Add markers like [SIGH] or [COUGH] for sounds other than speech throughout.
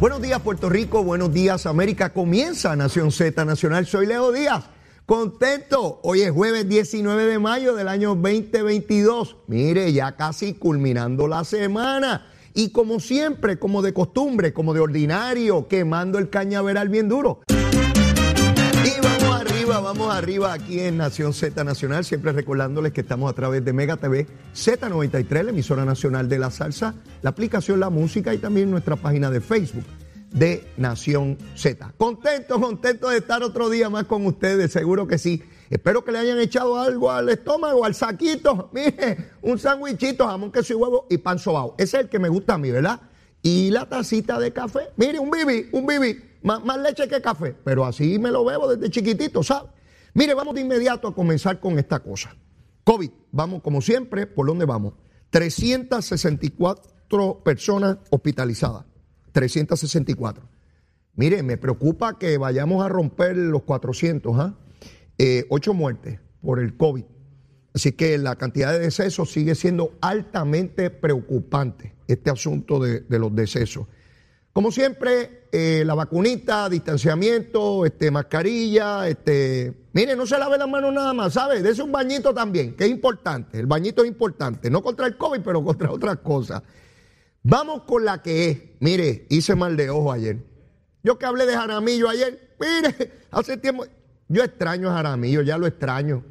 Buenos días Puerto Rico, buenos días América. Comienza Nación Z Nacional. Soy Leo Díaz. Contento. Hoy es jueves 19 de mayo del año 2022. Mire, ya casi culminando la semana. Y como siempre, como de costumbre, como de ordinario, quemando el cañaveral bien duro. Vamos arriba aquí en Nación Z Nacional, siempre recordándoles que estamos a través de Mega TV Z93, la emisora nacional de la salsa, la aplicación La Música y también nuestra página de Facebook de Nación Z. Contento, contento de estar otro día más con ustedes, seguro que sí. Espero que le hayan echado algo al estómago, al saquito. [LAUGHS] Mire, un sándwichito, jamón, queso y huevo y pan sobao. Ese es el que me gusta a mí, ¿verdad? Y la tacita de café. Mire, un bibi, un bibi. Más, leche que café. Pero así me lo bebo desde chiquitito, ¿sabe? Mire, vamos de inmediato a comenzar con esta cosa. COVID, vamos como siempre, ¿por dónde vamos? 364 personas hospitalizadas. 364. Mire, me preocupa que vayamos a romper los 400, ¿ah? Eh, ocho muertes por el COVID. Así que la cantidad de decesos sigue siendo altamente preocupante, este asunto de, de los decesos. Como siempre, eh, la vacunita, distanciamiento, este, mascarilla, este, mire, no se lave las manos nada más, ¿sabe? Dese un bañito también, que es importante. El bañito es importante, no contra el COVID, pero contra otras cosas. Vamos con la que es. Mire, hice mal de ojo ayer. Yo que hablé de Jaramillo ayer, mire, [LAUGHS] hace tiempo, yo extraño a Jaramillo, ya lo extraño.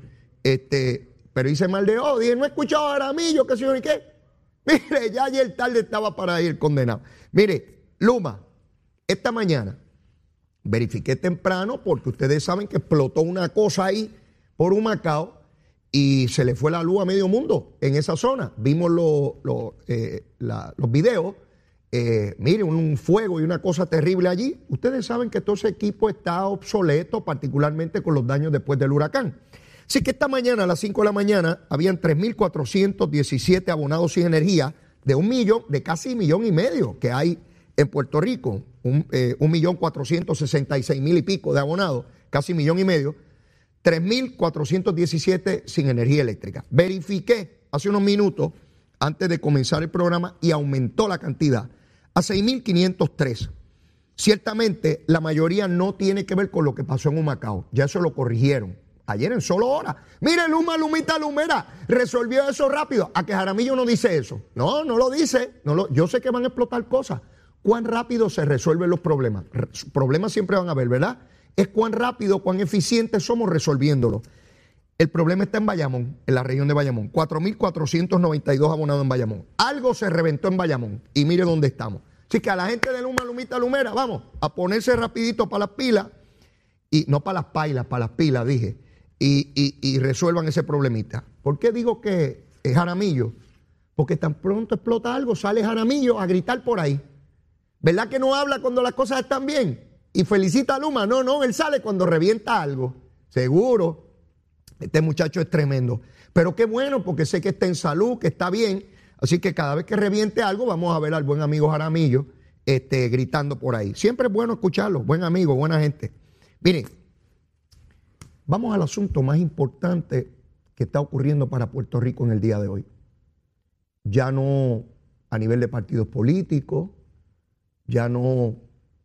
Este, pero hice mal de ojo, dije, no he escuchado a Jaramillo, qué yo ni qué. [LAUGHS] Mire, ya ayer tarde estaba para ir condenado. Mire, Luma, esta mañana verifiqué temprano porque ustedes saben que explotó una cosa ahí por un Macao y se le fue la luz a medio mundo en esa zona. Vimos eh, los videos, eh, miren, un fuego y una cosa terrible allí. Ustedes saben que todo ese equipo está obsoleto, particularmente con los daños después del huracán. Así que esta mañana, a las 5 de la mañana, habían 3.417 abonados sin energía de un millón, de casi un millón y medio que hay en Puerto Rico, un, eh, un millón cuatrocientos sesenta y seis mil y pico de abonados, casi millón y medio, 3.417 sin energía eléctrica. Verifiqué hace unos minutos antes de comenzar el programa y aumentó la cantidad a 6.503. Ciertamente, la mayoría no tiene que ver con lo que pasó en Humacao. Ya eso lo corrigieron. Ayer en solo hora. Mire, Luma, Lumita, Lumera, resolvió eso rápido. A que Jaramillo no dice eso. No, no lo dice. Yo sé que van a explotar cosas. ¿Cuán rápido se resuelven los problemas? Problemas siempre van a haber, ¿verdad? Es cuán rápido, cuán eficientes somos resolviéndolo. El problema está en Bayamón, en la región de Bayamón. 4.492 abonados en Bayamón. Algo se reventó en Bayamón. Y mire dónde estamos. Así que a la gente de Luma, Lumita, Lumera, vamos a ponerse rapidito para las pilas. Y no para las pailas, para las pilas, dije. Y, resuelvan ese problemita. ¿Por qué digo que es Jaramillo? Porque tan pronto explota algo, sale Jaramillo a gritar por ahí. ¿Verdad que no habla cuando las cosas están bien? Y felicita a Luma. No, no, él sale cuando revienta algo. Seguro. Este muchacho es tremendo. Pero qué bueno, porque sé que está en salud, que está bien. Así que cada vez que reviente algo, vamos a ver al buen amigo Jaramillo este, gritando por ahí. Siempre es bueno escucharlo. Buen amigo, buena gente. Miren, vamos al asunto más importante que está ocurriendo para Puerto Rico en el día de hoy. Ya no a nivel de partidos políticos, ya no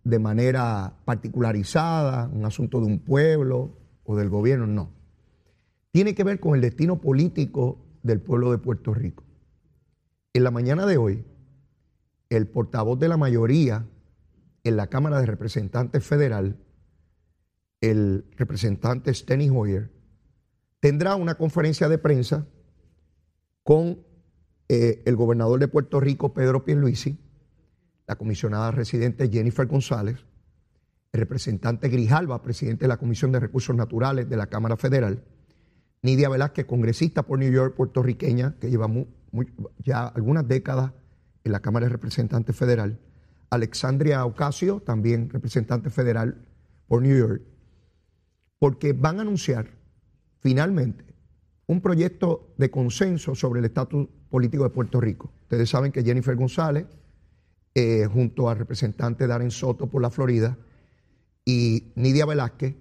de manera particularizada, un asunto de un pueblo o del gobierno, no. Tiene que ver con el destino político del pueblo de Puerto Rico. En la mañana de hoy, el portavoz de la mayoría en la Cámara de Representantes Federal, el representante Steny Hoyer, tendrá una conferencia de prensa con eh, el gobernador de Puerto Rico, Pedro Pierluisi, la comisionada residente Jennifer González, el representante Grijalva, presidente de la Comisión de Recursos Naturales de la Cámara Federal, Nidia Velázquez, congresista por New York, puertorriqueña, que lleva ya algunas décadas en la Cámara de Representantes Federal, Alexandria Ocasio, también representante federal por New York, porque van a anunciar finalmente un proyecto de consenso sobre el estatus político de Puerto Rico. Ustedes saben que Jennifer González eh, junto al representante Darren Soto por la Florida y Nidia Velázquez,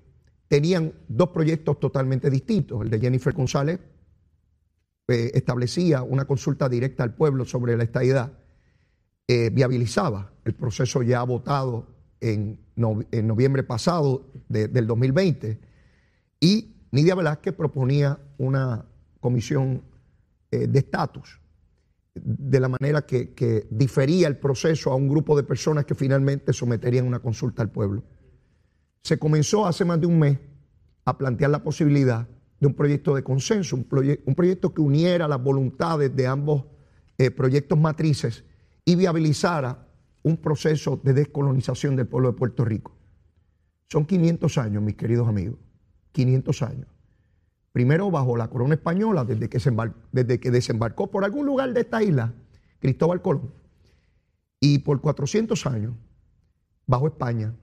tenían dos proyectos totalmente distintos. El de Jennifer González eh, establecía una consulta directa al pueblo sobre la estadidad eh, viabilizaba el proceso ya votado en, noviembre pasado del 2020 y Nidia Velázquez proponía una comisión de estatus de la manera que, difería el proceso a un grupo de personas que finalmente someterían una consulta al pueblo. Se comenzó hace más de un mes a plantear la posibilidad de un proyecto de consenso, un, un proyecto que uniera las voluntades de ambos eh, proyectos matrices y viabilizara un proceso de descolonización del pueblo de Puerto Rico. Son 500 años, mis queridos amigos, 500 años. Primero bajo la corona española, desde que, desde que desembarcó por algún lugar de esta isla, Cristóbal Colón, y por 400 años bajo España,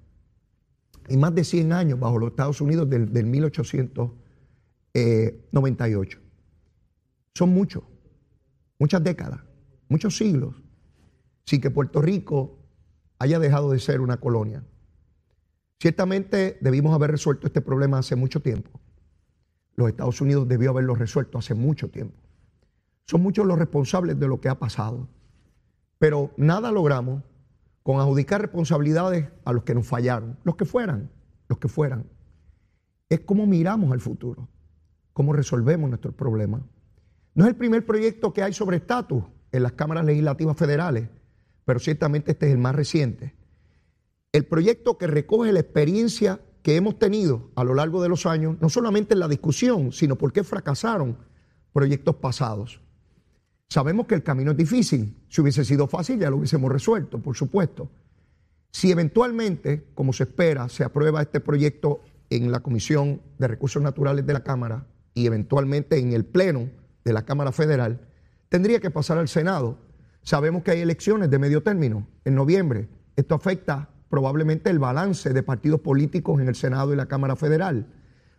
y más de 100 años bajo los Estados Unidos del, del 1898. Son muchos, muchas décadas, muchos siglos, sin que Puerto Rico haya dejado de ser una colonia. Ciertamente debimos haber resuelto este problema hace mucho tiempo. Los Estados Unidos debió haberlo resuelto hace mucho tiempo. Son muchos los responsables de lo que ha pasado. Pero nada logramos con adjudicar responsabilidades a los que nos fallaron, los que fueran, los que fueran. Es como miramos al futuro, cómo resolvemos nuestros problemas. No es el primer proyecto que hay sobre estatus en las cámaras legislativas federales, pero ciertamente este es el más reciente. El proyecto que recoge la experiencia que hemos tenido a lo largo de los años, no solamente en la discusión, sino por qué fracasaron proyectos pasados. Sabemos que el camino es difícil. Si hubiese sido fácil, ya lo hubiésemos resuelto, por supuesto. Si eventualmente, como se espera, se aprueba este proyecto en la Comisión de Recursos Naturales de la Cámara y eventualmente en el Pleno de la Cámara Federal, tendría que pasar al Senado. Sabemos que hay elecciones de medio término en noviembre. Esto afecta probablemente el balance de partidos políticos en el Senado y la Cámara Federal,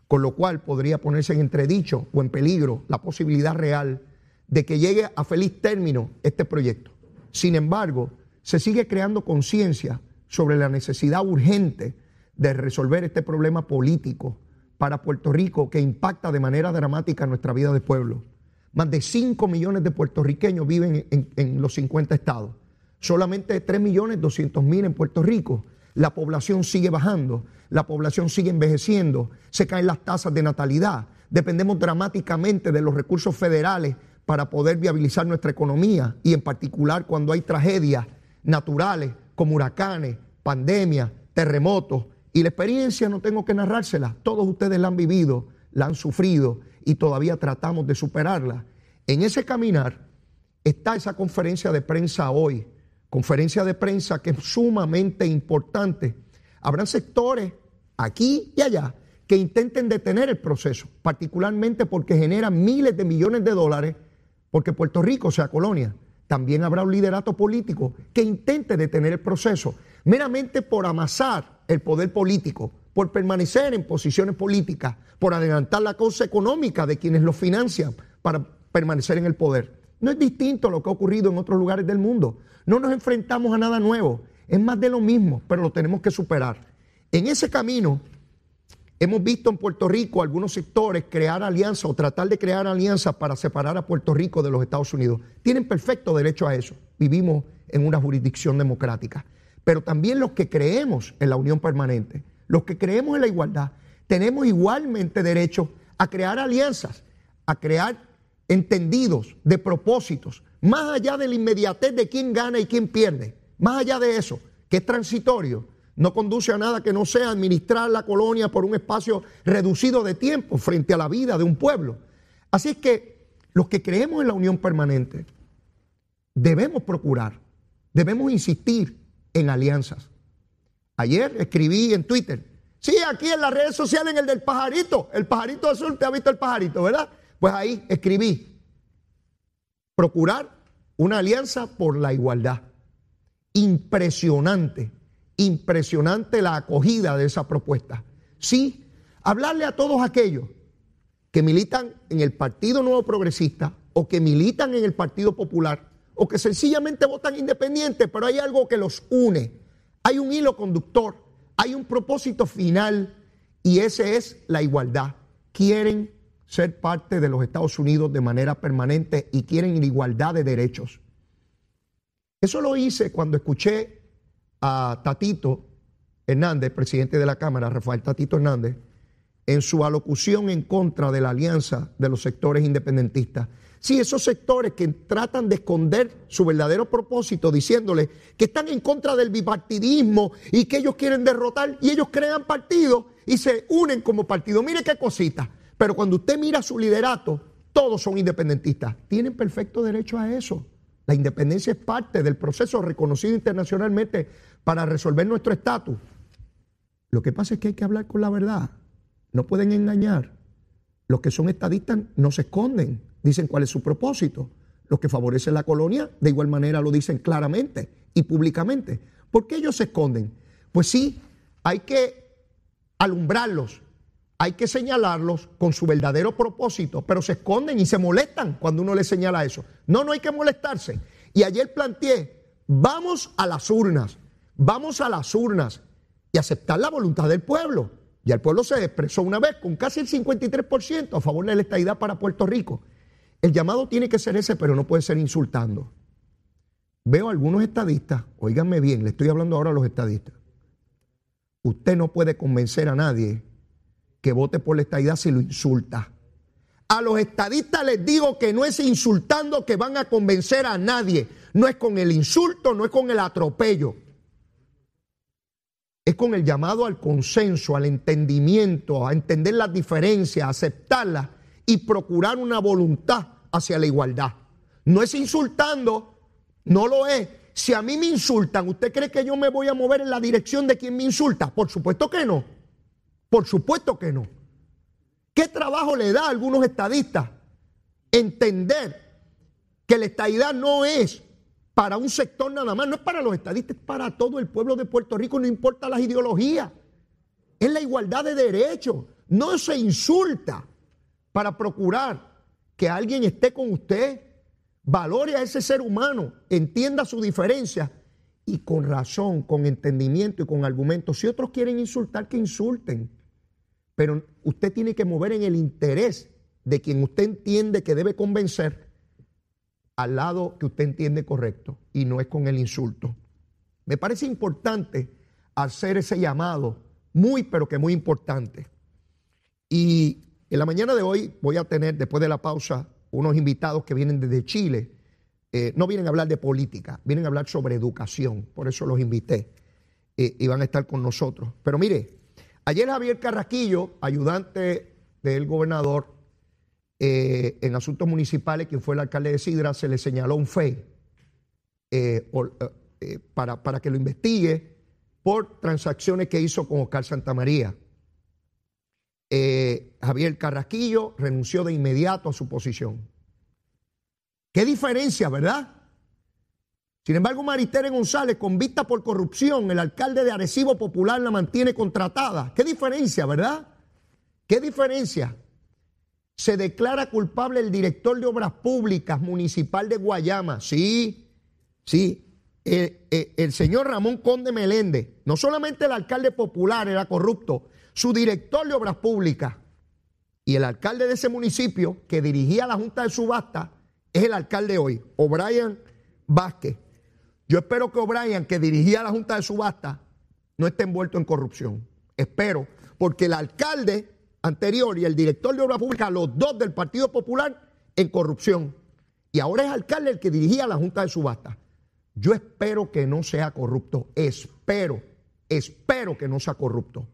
con lo cual podría ponerse en entredicho o en peligro la posibilidad real de que llegue a feliz término este proyecto. Sin embargo, se sigue creando conciencia sobre la necesidad urgente de resolver este problema político para Puerto Rico que impacta de manera dramática nuestra vida de pueblo. Más de 5 millones de puertorriqueños viven en, los 50 estados. Solamente 3 millones 200 mil en Puerto Rico. La población sigue bajando, la población sigue envejeciendo, se caen las tasas de natalidad. Dependemos dramáticamente de los recursos federales para poder viabilizar nuestra economía y en particular cuando hay tragedias naturales como huracanes, pandemias, terremotos. Y la experiencia no tengo que narrársela, todos ustedes la han vivido, la han sufrido y todavía tratamos de superarla. En ese caminar está esa conferencia de prensa hoy, conferencia de prensa que es sumamente importante. Habrán sectores aquí y allá que intenten detener el proceso, particularmente porque genera miles de millones de dólares porque Puerto Rico sea colonia. También habrá un liderato político que intente detener el proceso, meramente por amasar el poder político, por permanecer en posiciones políticas, por adelantar la causa económica de quienes lo financian para permanecer en el poder. No es distinto a lo que ha ocurrido en otros lugares del mundo. No nos enfrentamos a nada nuevo. Es más de lo mismo, pero lo tenemos que superar. En ese camino Hemos visto en Puerto Rico algunos sectores crear alianzas o tratar de crear alianzas para separar a Puerto Rico de los Estados Unidos. Tienen perfecto derecho a eso. Vivimos en una jurisdicción democrática. Pero también los que creemos en la unión permanente, los que creemos en la igualdad, tenemos igualmente derecho a crear alianzas, a crear entendidos de propósitos, más allá de la inmediatez de quién gana y quién pierde, más allá de eso, que es transitorio no conduce a nada que no sea administrar la colonia por un espacio reducido de tiempo frente a la vida de un pueblo. Así es que los que creemos en la unión permanente debemos procurar, debemos insistir en alianzas. Ayer escribí en Twitter, sí, aquí en las redes sociales en el del pajarito, el pajarito azul, te ha visto el pajarito, ¿verdad? Pues ahí escribí, procurar una alianza por la igualdad. Impresionante impresionante la acogida de esa propuesta. Sí, hablarle a todos aquellos que militan en el Partido Nuevo Progresista o que militan en el Partido Popular o que sencillamente votan independiente, pero hay algo que los une. Hay un hilo conductor, hay un propósito final y ese es la igualdad. Quieren ser parte de los Estados Unidos de manera permanente y quieren igualdad de derechos. Eso lo hice cuando escuché a Tatito Hernández, presidente de la Cámara, Rafael Tatito Hernández, en su alocución en contra de la alianza de los sectores independentistas. Sí, esos sectores que tratan de esconder su verdadero propósito diciéndole que están en contra del bipartidismo y que ellos quieren derrotar y ellos crean partidos y se unen como partido. Mire qué cosita. Pero cuando usted mira su liderato, todos son independentistas. Tienen perfecto derecho a eso. La independencia es parte del proceso reconocido internacionalmente para resolver nuestro estatus. Lo que pasa es que hay que hablar con la verdad. No pueden engañar. Los que son estadistas no se esconden, dicen cuál es su propósito. Los que favorecen la colonia, de igual manera lo dicen claramente y públicamente. ¿Por qué ellos se esconden? Pues sí, hay que alumbrarlos, hay que señalarlos con su verdadero propósito, pero se esconden y se molestan cuando uno les señala eso. No, no hay que molestarse. Y ayer planteé, vamos a las urnas, vamos a las urnas y aceptar la voluntad del pueblo. Y el pueblo se expresó una vez con casi el 53% a favor de la estadidad para Puerto Rico. El llamado tiene que ser ese, pero no puede ser insultando. Veo a algunos estadistas, oíganme bien, le estoy hablando ahora a los estadistas. Usted no puede convencer a nadie que vote por la estadidad si lo insulta. A los estadistas les digo que no es insultando que van a convencer a nadie. No es con el insulto, no es con el atropello es con el llamado al consenso, al entendimiento, a entender las diferencias, a aceptarlas y procurar una voluntad hacia la igualdad. No es insultando, no lo es. Si a mí me insultan, ¿usted cree que yo me voy a mover en la dirección de quien me insulta? Por supuesto que no. Por supuesto que no. ¿Qué trabajo le da a algunos estadistas entender que la estadidad no es para un sector nada más, no es para los estadistas, es para todo el pueblo de Puerto Rico, no importa las ideologías. Es la igualdad de derechos. No se insulta para procurar que alguien esté con usted, valore a ese ser humano, entienda su diferencia y con razón, con entendimiento y con argumentos. Si otros quieren insultar, que insulten. Pero usted tiene que mover en el interés de quien usted entiende que debe convencer al lado que usted entiende correcto y no es con el insulto. Me parece importante hacer ese llamado, muy pero que muy importante. Y en la mañana de hoy voy a tener, después de la pausa, unos invitados que vienen desde Chile. Eh, no vienen a hablar de política, vienen a hablar sobre educación, por eso los invité eh, y van a estar con nosotros. Pero mire, ayer Javier Carraquillo, ayudante del gobernador, eh, en asuntos municipales, quien fue el alcalde de Sidra, se le señaló un FEI eh, eh, para, para, que lo investigue por transacciones que hizo con Oscar Santamaría. Javier Carrasquillo renunció de inmediato a su posición. ¿Qué diferencia, verdad? Sin embargo, Maritere González, con vista por corrupción, el alcalde de Arecibo Popular la mantiene contratada. ¿Qué diferencia, verdad? ¿Qué diferencia? se declara culpable el director de Obras Públicas Municipal de Guayama. Sí, sí. El, señor Ramón Conde Meléndez, no solamente el alcalde popular era corrupto, su director de Obras Públicas y el alcalde de ese municipio que dirigía la Junta de Subasta es el alcalde hoy, O'Brien Vázquez. Yo espero que O'Brien, que dirigía la Junta de Subasta, no esté envuelto en corrupción. Espero, porque el alcalde anterior y el director de Obra Pública, los dos del Partido Popular, en corrupción. Y ahora es alcalde el que dirigía la Junta de Subasta. Yo espero que no sea corrupto. Espero, espero que no sea corrupto.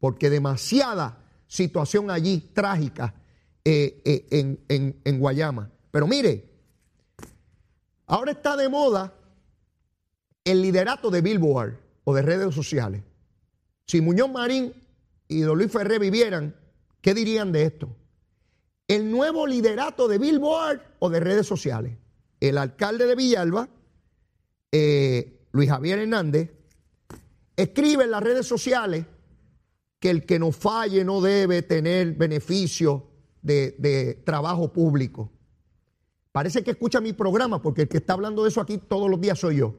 Porque demasiada situación allí trágica eh, eh, en, en Guayama. Pero mire, ahora está de moda el liderato de Billboard o de redes sociales. Si Muñoz Marín y Don Luis Ferré vivieran ¿Qué dirían de esto? El nuevo liderato de Billboard o de redes sociales. El alcalde de Villalba, eh, Luis Javier Hernández, escribe en las redes sociales que el que no falle no debe tener beneficio de, de trabajo público. Parece que escucha mi programa porque el que está hablando de eso aquí todos los días soy yo.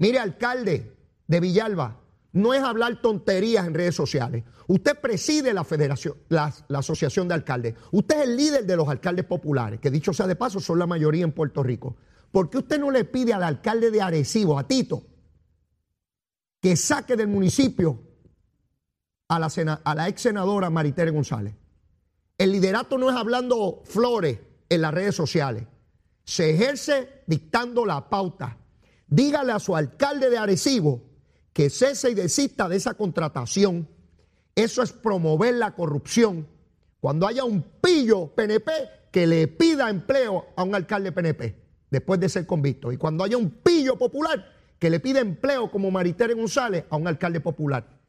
Mire, alcalde de Villalba, no es hablar tonterías en redes sociales. Usted preside la federación, la, Asociación de Alcaldes. Usted es el líder de los alcaldes populares, que dicho sea de paso, son la mayoría en Puerto Rico. ¿Por qué usted no le pide al alcalde de Arecibo, a Tito, que saque del municipio a la, a la ex senadora Maritere González? El liderato no es hablando flores en las redes sociales. Se ejerce dictando la pauta. Dígale a su alcalde de Arecibo que cese y desista de esa contratación. Eso es promover la corrupción. Cuando haya un pillo PNP que le pida empleo a un alcalde PNP después de ser convicto. Y cuando haya un pillo popular que le pida empleo como Maritere González a un alcalde popular.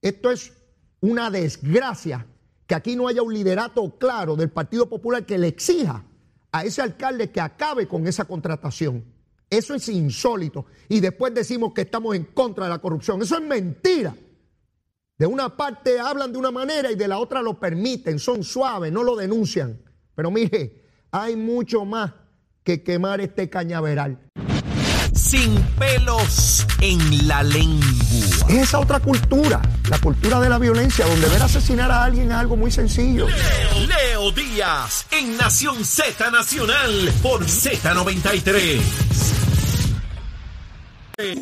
Esto es una desgracia que aquí no haya un liderato claro del Partido Popular que le exija a ese alcalde que acabe con esa contratación. Eso es insólito. Y después decimos que estamos en contra de la corrupción. Eso es mentira. De una parte hablan de una manera y de la otra lo permiten, son suaves, no lo denuncian. Pero mire, hay mucho más que quemar este cañaveral. Sin pelos en la lengua. Es esa otra cultura, la cultura de la violencia, donde ver asesinar a alguien es algo muy sencillo. Leo, Leo Díaz, en Nación Z Nacional, por Z93. Y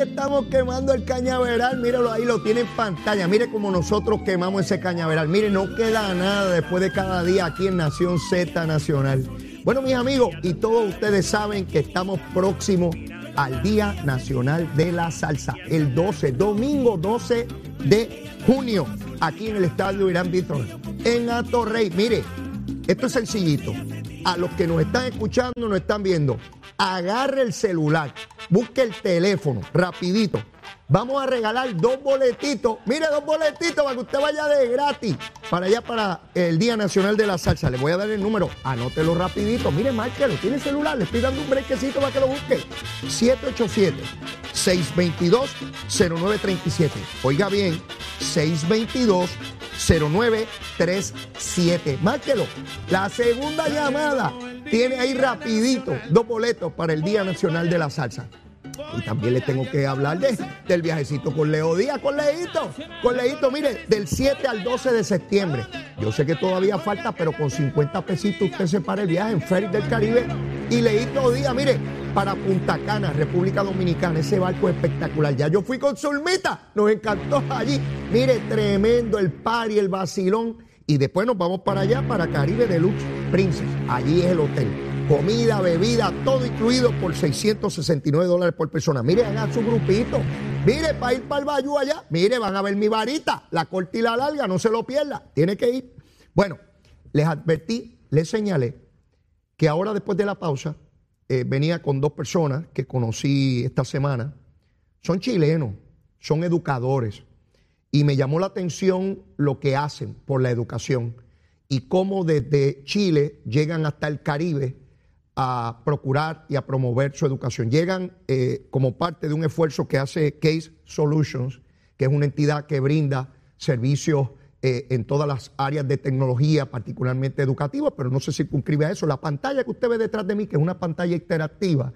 estamos quemando el cañaveral, míralo ahí, lo tiene en pantalla. Mire cómo nosotros quemamos ese cañaveral. Mire, no queda nada después de cada día aquí en Nación Z Nacional. Bueno, mis amigos, y todos ustedes saben que estamos próximos al Día Nacional de la Salsa, el 12, domingo 12 de junio, aquí en el Estadio Irán Víctor, en Atorrey. Mire, esto es sencillito. A los que nos están escuchando, nos están viendo, agarre el celular, busque el teléfono, rapidito. Vamos a regalar dos boletitos. Mire, dos boletitos para que usted vaya de gratis para allá para el Día Nacional de la Salsa. Le voy a dar el número, anótelo rapidito. Mire, márquelo, tiene celular, le estoy dando un brequecito para que lo busque. 787-622-0937. Oiga bien, 622-0937. Márquelo. La segunda llamada tiene ahí rapidito dos boletos para el Día Nacional de la Salsa. Y también le tengo que hablar de, del viajecito con Leo Díaz, con Leito. Con Leito, mire, del 7 al 12 de septiembre. Yo sé que todavía falta, pero con 50 pesitos usted se para el viaje en Ferry del Caribe. Y Leito Díaz, mire, para Punta Cana, República Dominicana. Ese barco es espectacular. Ya yo fui con Zulmita, nos encantó allí. Mire, tremendo el y el vacilón. Y después nos vamos para allá, para Caribe Deluxe Princess. Allí es el hotel comida, bebida, todo incluido por 669 dólares por persona. Mire, hagan su grupito. Mire, para ir para el Bayú allá, mire, van a ver mi varita, la corta y la larga, no se lo pierda, tiene que ir. Bueno, les advertí, les señalé que ahora después de la pausa eh, venía con dos personas que conocí esta semana. Son chilenos, son educadores. Y me llamó la atención lo que hacen por la educación y cómo desde Chile llegan hasta el Caribe a procurar y a promover su educación. Llegan eh, como parte de un esfuerzo que hace Case Solutions, que es una entidad que brinda servicios eh, en todas las áreas de tecnología, particularmente educativa, pero no se circunscribe a eso. La pantalla que usted ve detrás de mí, que es una pantalla interactiva,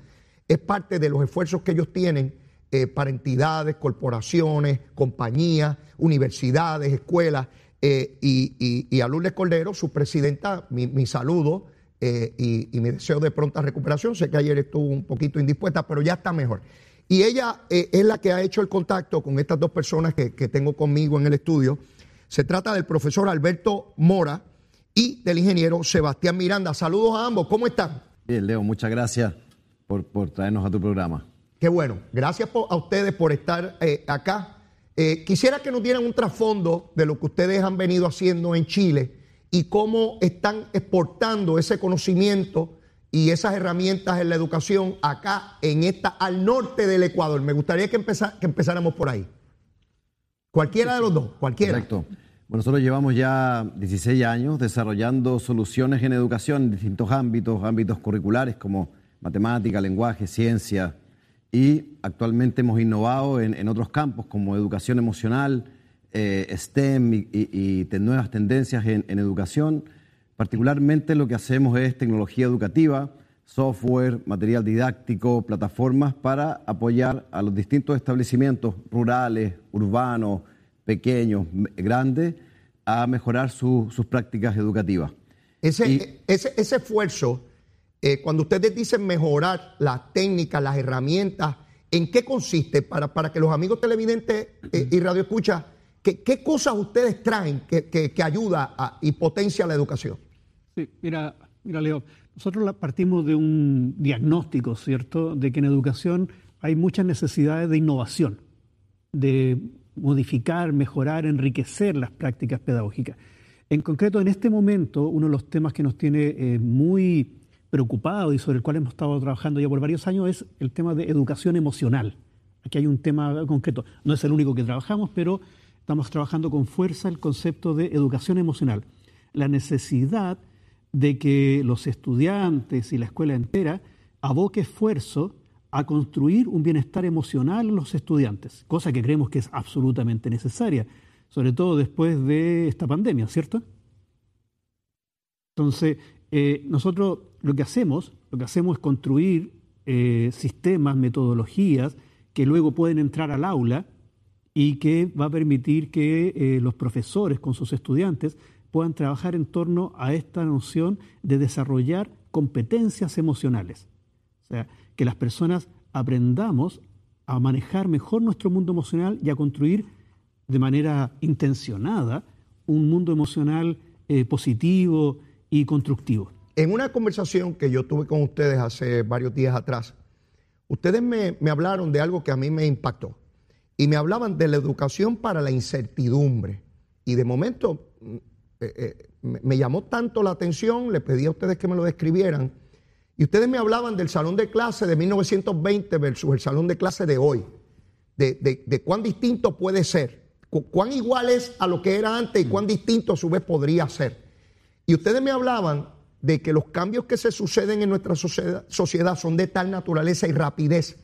es parte de los esfuerzos que ellos tienen eh, para entidades, corporaciones, compañías, universidades, escuelas. y, a Lourdes Cordero, su presidenta, mi, saludo eh, y, mi deseo de pronta recuperación. Sé que ayer estuvo un poquito indispuesta, pero ya está mejor. Y ella eh, es la que ha hecho el contacto con estas dos personas que, tengo conmigo en el estudio. Se trata del profesor Alberto Mora y del ingeniero Sebastián Miranda. Saludos a ambos, ¿cómo están? Bien, Leo, muchas gracias por, traernos a tu programa. Qué bueno, gracias a ustedes por estar eh, acá. quisiera que nos dieran un trasfondo de lo que ustedes han venido haciendo en Chile y cómo están exportando ese conocimiento y esas herramientas en la educación acá, en esta, al norte del Ecuador. Me gustaría que, que empezáramos por ahí. Cualquiera de los dos, cualquiera. Correcto. Bueno, nosotros llevamos ya 16 años desarrollando soluciones en educación en distintos ámbitos, ámbitos curriculares como matemática, lenguaje, ciencia, y actualmente hemos innovado en, en otros campos como educación emocional, eh, STEM y, nuevas tendencias en, educación. Particularmente lo que hacemos es tecnología educativa, software, material didáctico, plataformas para apoyar a los distintos establecimientos rurales, urbanos, pequeños, grandes, a mejorar sus prácticas educativas. Ese, ese, ese esfuerzo, eh, cuando ustedes dicen mejorar las técnicas, las herramientas, ¿en qué consiste? Para, para que los amigos televidentes eh, y radioescuchas, ¿qué, ¿qué cosas ustedes traen que, que, que ayuda a- y potencia la educación? Sí, mira, mira, Leo, nosotros partimos de un diagnóstico, ¿cierto?, de que en educación hay muchas necesidades de innovación, de modificar, mejorar, enriquecer las prácticas pedagógicas. En concreto, en este momento, uno de los temas que nos tiene eh, muy preocupados y sobre el cual hemos estado trabajando ya por varios años es el tema de educación emocional. Aquí hay un tema concreto. No es el único que trabajamos, pero estamos trabajando con fuerza el concepto de educación emocional. La necesidad de que los estudiantes y la escuela entera aboque esfuerzo a construir un bienestar emocional en los estudiantes, cosa que creemos que es absolutamente necesaria, sobre todo después de esta pandemia, ¿cierto? Entonces, eh, nosotros lo que hacemos, lo que hacemos es construir eh, sistemas, metodologías que luego pueden entrar al aula y que va a permitir que eh, los profesores con sus estudiantes puedan trabajar en torno a esta noción de desarrollar competencias emocionales. O sea, que las personas aprendamos a manejar mejor nuestro mundo emocional y a construir de manera intencionada un mundo emocional eh, positivo y constructivo. En una conversación que yo tuve con ustedes hace varios días atrás, ustedes me, me hablaron de algo que a mí me impactó. Y me hablaban de la educación para la incertidumbre. Y de momento eh, eh, me, llamó tanto la atención, le pedí a ustedes que me lo describieran. Y ustedes me hablaban del salón de clase de 1920 versus el salón de clase de hoy. De, cuán distinto puede ser. cu- Cuán igual es a lo que era antes y cuán distinto a su vez podría ser. Y ustedes me hablaban de que los cambios que se suceden en nuestra sociedad son de tal naturaleza y rapidez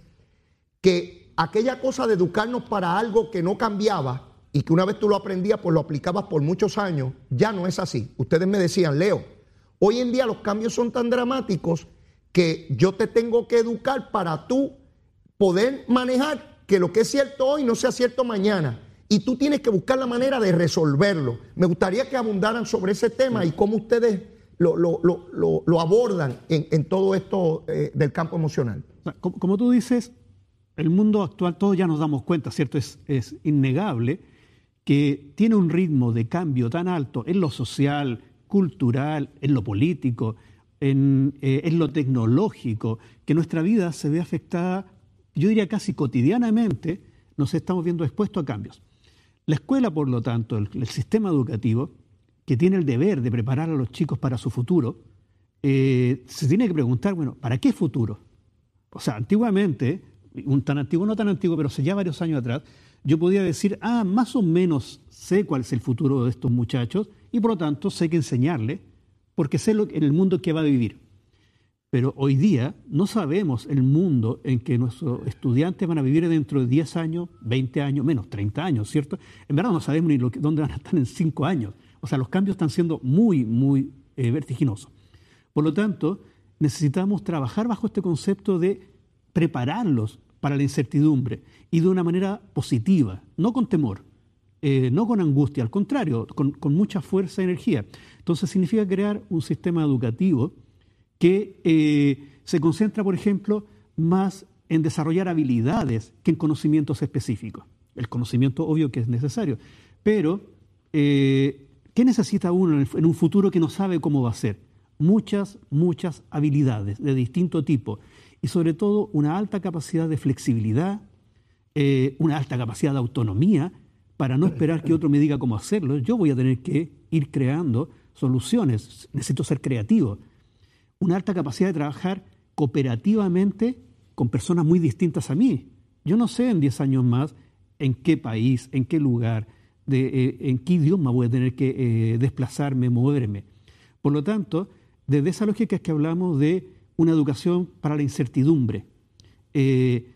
que aquella cosa de educarnos para algo que no cambiaba y que una vez tú lo aprendías, pues lo aplicabas por muchos años, ya no es así. Ustedes me decían, Leo, hoy en día los cambios son tan dramáticos que yo te tengo que educar para tú poder manejar que lo que es cierto hoy no sea cierto mañana. Y tú tienes que buscar la manera de resolverlo. Me gustaría que abundaran sobre ese tema y cómo ustedes lo, lo- lo- lo- abordan en, en todo esto eh, del campo emocional. Como, como tú dices, el mundo actual, todos ya nos damos cuenta, ¿cierto? Es, es innegable que tiene un ritmo de cambio tan alto en lo social, cultural, en lo político, en, eh, en lo tecnológico, que nuestra vida se ve afectada, yo diría casi cotidianamente, nos estamos viendo expuestos a cambios. La escuela, por lo tanto, el, el sistema educativo, que tiene el deber de preparar a los chicos para su futuro, eh, se tiene que preguntar, bueno, ¿para qué futuro? O sea, antiguamente, un tan antiguo, no tan antiguo, pero hace ya varios años atrás, yo podía decir, ah, más o menos sé cuál es el futuro de estos muchachos y por lo tanto sé que enseñarle, porque sé lo, en el mundo que va a vivir. Pero hoy día no sabemos el mundo en que nuestros estudiantes van a vivir dentro de 10 años, 20 años, menos 30 años, ¿cierto? En verdad no sabemos ni lo dónde van a estar en 5 años. O sea, los cambios están siendo muy, muy eh, vertiginosos. Por lo tanto, necesitamos trabajar bajo este concepto de prepararlos para la incertidumbre y de una manera positiva, no con temor, eh, no con angustia, al contrario, con, mucha fuerza y energía. Entonces significa crear un sistema educativo que eh, se concentra, por ejemplo, más en desarrollar habilidades que en conocimientos específicos. El conocimiento obvio que es necesario, pero eh, ¿qué necesita uno en un futuro que no sabe cómo va a ser? Muchas, muchas habilidades de distinto tipo y sobre todo una alta capacidad de flexibilidad, eh, una alta capacidad de autonomía para no esperar que otro me diga cómo hacerlo. Yo voy a tener que ir creando soluciones, necesito ser creativo. Una alta capacidad de trabajar cooperativamente con personas muy distintas a mí. Yo no sé en 10 años más en qué país, en qué lugar, de, eh, en qué idioma voy a tener que eh, desplazarme, moverme. Por lo tanto, desde esa lógica que hablamos de una educación para la incertidumbre. Eh,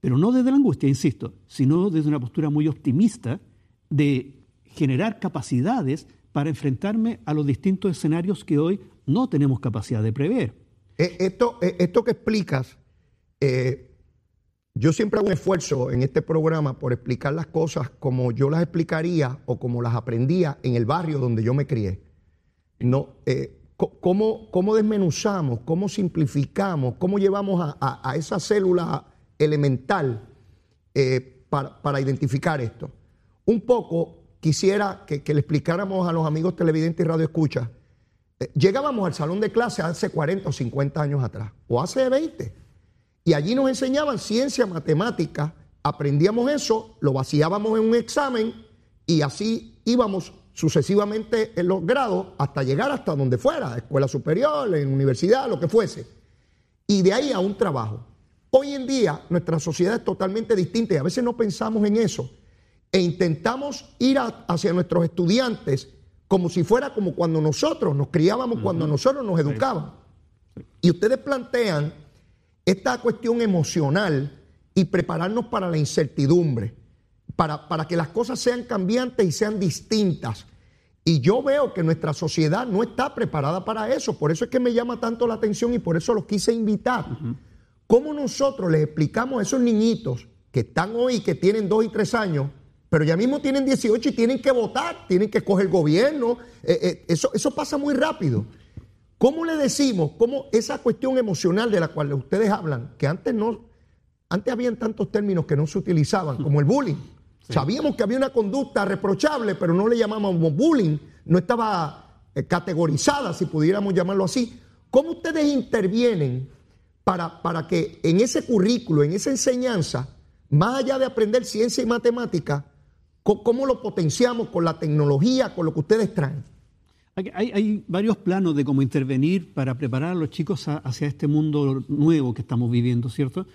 pero no desde la angustia, insisto, sino desde una postura muy optimista de generar capacidades para enfrentarme a los distintos escenarios que hoy no tenemos capacidad de prever. Eh, Esto, eh, esto que explicas, yo siempre hago un esfuerzo en este programa por explicar las cosas como yo las explicaría o como las aprendía en el barrio donde yo me crié. No, cómo, cómo desmenuzamos, cómo simplificamos, cómo llevamos a, esa célula elemental eh, para, identificar esto. Un poco quisiera que, le explicáramos a los amigos televidentes y radio escucha. Eh, llegábamos al salón de clase hace 40 o 50 años atrás, o hace 20, y allí nos enseñaban ciencia, matemática, aprendíamos eso, lo vaciábamos en un examen y así íbamos sucesivamente en los grados hasta llegar hasta donde fuera, escuela superior, en universidad, lo que fuese. Y de ahí a un trabajo. Hoy en día nuestra sociedad es totalmente distinta y a veces no pensamos en eso. E intentamos ir hacia nuestros estudiantes como si fuera como cuando nosotros nos criábamos, cuando nosotros nos educaban. Y ustedes plantean esta cuestión emocional y prepararnos para la incertidumbre para, para que las cosas sean cambiantes y sean distintas. Y yo veo que nuestra sociedad no está preparada para eso. Por eso es que me llama tanto la atención y por eso los quise invitar. ¿Cómo nosotros les explicamos a esos niñitos que están hoy, que tienen dos y tres años, pero ya mismo tienen 18 y tienen que votar, tienen que escoger gobierno? Eh, eh, eso, eso pasa muy rápido. ¿Cómo le decimos, cómo esa cuestión emocional de la cual ustedes hablan, que antes no, antes habían tantos términos que no se utilizaban, como el bullying? Sabíamos que había una conducta reprochable, pero no le llamábamos bullying, no estaba eh, categorizada, si pudiéramos llamarlo así. ¿Cómo ustedes intervienen para, para que en ese currículo, en esa enseñanza, más allá de aprender ciencia y matemática, cómo lo potenciamos con la tecnología, con lo que ustedes traen? Hay, varios planos de cómo intervenir para preparar a los chicos hacia este mundo nuevo que estamos viviendo, ¿cierto?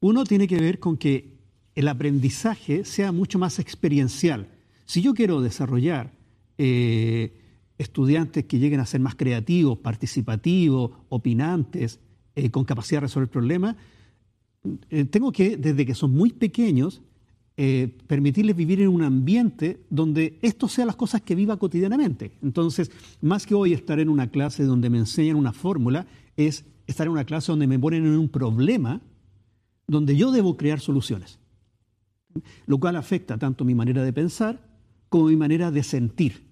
Uno tiene que ver con que el aprendizaje sea mucho más experiencial. Si yo quiero desarrollar eh, estudiantes que lleguen a ser más creativos, participativos, opinantes, eh, con capacidad de resolver problemas, eh, tengo que, desde que son muy pequeños, permitirles vivir en un ambiente donde esto sea las cosas que viva cotidianamente. Entonces, más que hoy estar en una clase donde me enseñan una fórmula, es estar en una clase donde me ponen en un problema donde yo debo crear soluciones lo cual afecta tanto mi manera de pensar como mi manera de sentir.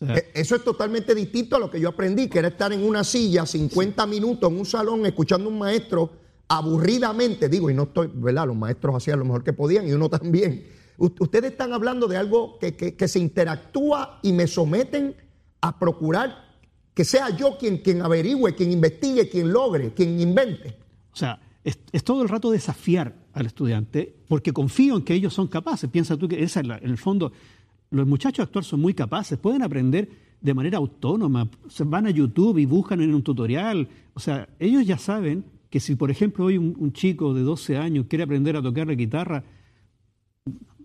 E, eso es totalmente distinto a lo que yo aprendí, que era estar en una silla 50 minutos en un salón escuchando a un maestro aburridamente, digo, y no estoy, ¿verdad? Los maestros hacían lo mejor que podían y uno [LAUGHS] también. ustedes están hablando de algo que, que, se interactúa y me someten a procurar que sea yo quien, quien averigüe, quien investigue, quien logre, quien invente. O sea, es, todo el rato desafiar al estudiante porque confío en que ellos son capaces. Piensa tú que esa en el fondo, los muchachos actuales son muy capaces, pueden aprender de manera autónoma, se van a YouTube y buscan en un tutorial. O sea, ellos ya saben que si, por ejemplo, hoy un, chico de 12 años quiere aprender a tocar la guitarra,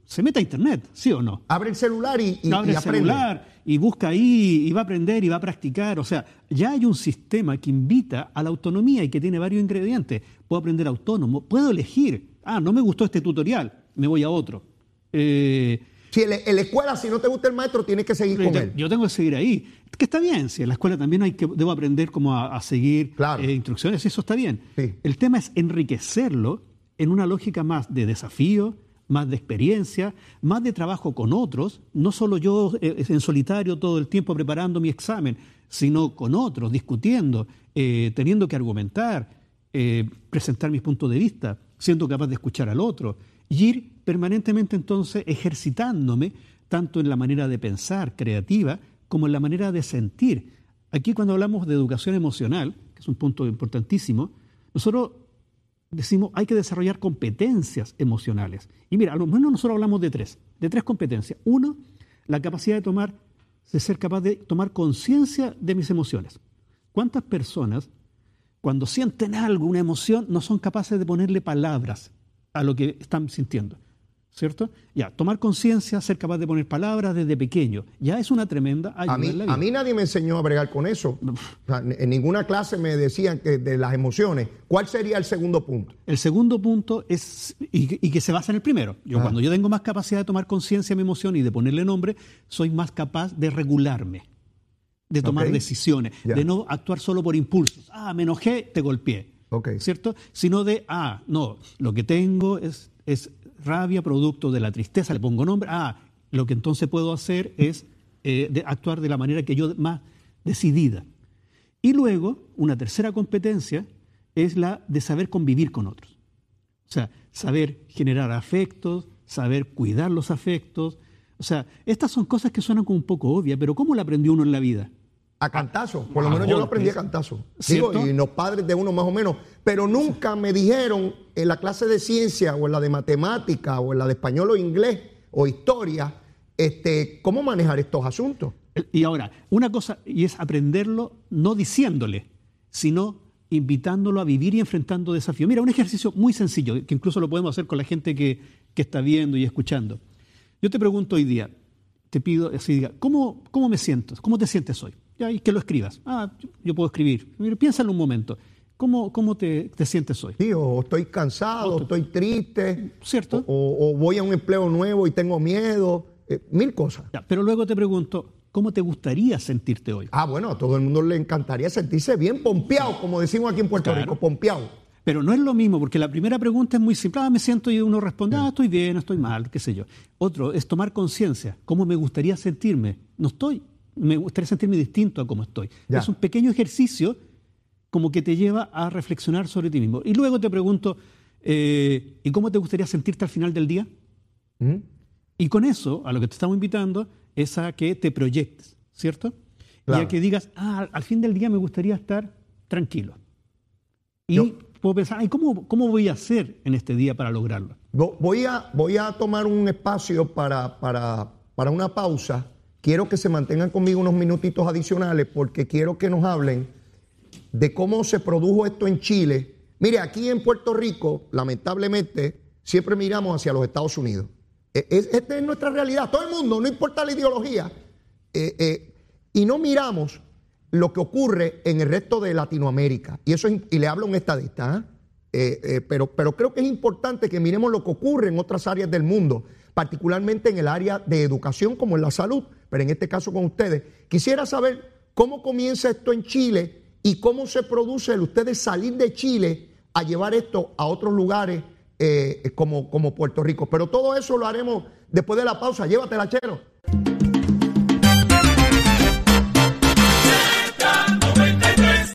se mete a internet, ¿sí o no? Abre el celular y, y Abre el celular y busca ahí y va a aprender y va a practicar. O sea, ya hay un sistema que invita a la autonomía y que tiene varios ingredientes. Puedo aprender autónomo, puedo elegir. Ah, no me gustó este tutorial, me voy a otro. Eh, si en la escuela, si no te gusta el maestro, tienes que seguir con él. Yo tengo que seguir ahí. Que está bien, si en la escuela también hay que, debo aprender cómo a, seguir eh, instrucciones, eso está bien. El tema es enriquecerlo en una lógica más de desafío, más de experiencia, más de trabajo con otros, no solo yo eh, en solitario todo el tiempo preparando mi examen, sino con otros, discutiendo, eh, teniendo que argumentar, eh, presentar mis puntos de vista, siendo capaz de escuchar al otro y ir permanentemente entonces ejercitándome tanto en la manera de pensar creativa como en la manera de sentir. Aquí cuando hablamos de educación emocional, que es un punto importantísimo, nosotros decimos hay que desarrollar competencias emocionales. Y mira, a lo menos nosotros hablamos de tres, de tres competencias. Uno, la capacidad de tomar, de ser capaz de tomar conciencia de mis emociones. ¿Cuántas personas, cuando sienten algo, una emoción, no son capaces de ponerle palabras a lo que están sintiendo? ¿cierto? Ya, tomar conciencia, ser capaz de poner palabras desde pequeño, ya es una tremenda ayuda. A mí, a mí nadie me enseñó a bregar con eso. en ninguna clase me decían que de las emociones. ¿Cuál sería el segundo punto? El segundo punto es, y, que se basa en el primero. Yo, ah. cuando yo tengo más capacidad de tomar conciencia de mi emoción y de ponerle nombre, soy más capaz de regularme, de tomar decisiones, de no actuar solo por impulsos. Ah, me enojé, te golpeé. ¿Cierto? Sino de, ah, no, lo que tengo es, es rabia producto de la tristeza, le pongo nombre, ah, lo que entonces puedo hacer es eh, actuar de la manera que yo más decidida. Y luego, una tercera competencia es la de saber convivir con otros. O sea, saber generar afectos, saber cuidar los afectos. O sea, estas son cosas que suenan como un poco obvias, pero ¿cómo la aprendió uno en la vida? A cantazo, por lo menos yo lo aprendí a cantazo. Digo, y los padres de uno más o menos, pero nunca me dijeron en la clase de ciencia o en la de matemática o en la de español o inglés o historia, este, cómo manejar estos asuntos. Y ahora, una cosa, y es aprenderlo no diciéndole, sino invitándolo a vivir y enfrentando desafíos. Mira, un ejercicio muy sencillo, que incluso lo podemos hacer con la gente que, que está viendo y escuchando. Yo te pregunto hoy día, te pido, así diga, ¿cómo, ¿cómo me siento? ¿Cómo te sientes hoy? Ya, y que lo escribas. Ah, yo, yo puedo escribir. Piénsalo un momento. ¿Cómo, cómo te, te sientes hoy? Sí, o estoy cansado, o estoy triste, ¿Cierto? o, o voy a un empleo nuevo y tengo miedo, eh, mil cosas. Ya, pero luego te pregunto, ¿cómo te gustaría sentirte hoy? Ah, bueno, a todo el mundo le encantaría sentirse bien pompeado, como decimos aquí en Puerto Claro. Rico, pompeado. Pero no es lo mismo, porque la primera pregunta es muy simple. Ah, me siento y uno responde, ah, estoy bien, estoy mal, qué sé yo. Otro es tomar conciencia. ¿Cómo me gustaría sentirme? No estoy. Me gustaría sentirme distinto a cómo estoy. Ya. Es un pequeño ejercicio como que te lleva a reflexionar sobre ti mismo. Y luego te pregunto, eh, ¿y cómo te gustaría sentirte al final del día? ¿Mm? Y con eso, a lo que te estamos invitando, es a que te proyectes, ¿cierto? Y Claro. a que digas, ah, al fin del día me gustaría estar tranquilo. Y Yo- puedo pensar, "Ay, ¿cómo, ¿cómo voy a hacer en este día para lograrlo? Vo- Voy a, voy a tomar un espacio para, para, para una pausa. Quiero que se mantengan conmigo unos minutitos adicionales porque quiero que nos hablen de cómo se produjo esto en Chile. Mire, aquí en Puerto Rico, lamentablemente, siempre miramos hacia los Estados Unidos. E- es- esta es nuestra realidad. Todo el mundo, no importa la ideología. eh, eh, y no miramos lo que ocurre en el resto de Latinoamérica. Y eso es- y le hablo a un estadista, ¿ah? Eh, eh, pero, pero creo que es importante que miremos lo que ocurre en otras áreas del mundo, particularmente en el área de educación como en la salud, pero en este caso con ustedes. Quisiera saber cómo comienza esto en Chile y cómo se produce el ustedes salir de Chile a llevar esto a otros lugares eh, como, como Puerto Rico. Pero todo eso lo haremos después de la pausa. Llévatela, Chero.